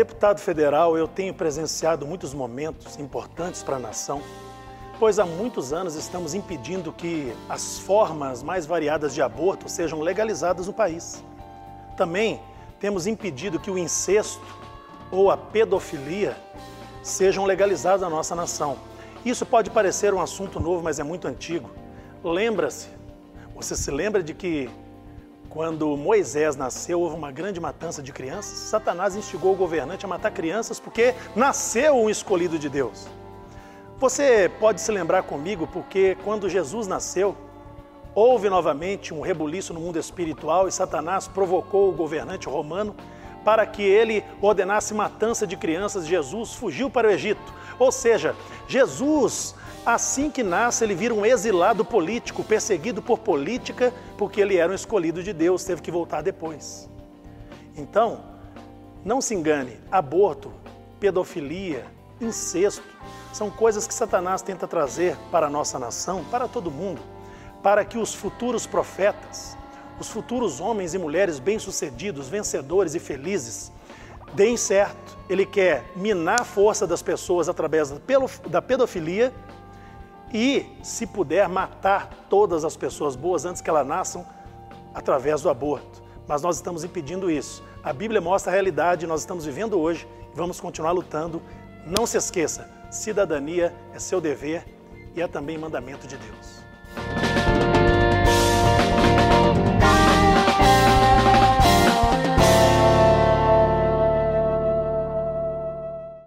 deputado federal, eu tenho presenciado muitos momentos importantes para a nação, pois há muitos anos estamos impedindo que as formas mais variadas de aborto sejam legalizadas no país. Também temos impedido que o incesto ou a pedofilia sejam legalizados na nossa nação. Isso pode parecer um assunto novo, mas é muito antigo. Lembra-se, você se lembra de que quando Moisés nasceu, houve uma grande matança de crianças? Satanás instigou o governante a matar crianças porque nasceu um escolhido de Deus. Você pode se lembrar comigo porque quando Jesus nasceu, houve novamente um rebuliço no mundo espiritual e Satanás provocou o governante romano para que ele ordenasse matança de crianças. Jesus fugiu para o Egito. Ou seja, Jesus Assim que nasce, ele vira um exilado político, perseguido por política, porque ele era um escolhido de Deus, teve que voltar depois. Então, não se engane, aborto, pedofilia, incesto, são coisas que Satanás tenta trazer para a nossa nação, para todo mundo, para que os futuros profetas, os futuros homens e mulheres bem-sucedidos, vencedores e felizes, deem certo. Ele quer minar a força das pessoas através da pedofilia e, se puder, matar todas as pessoas boas antes que elas nasçam através do aborto. Mas nós estamos impedindo isso. A Bíblia mostra a realidade, nós estamos vivendo hoje e vamos continuar lutando. Não se esqueça, cidadania é seu dever e é também mandamento de Deus.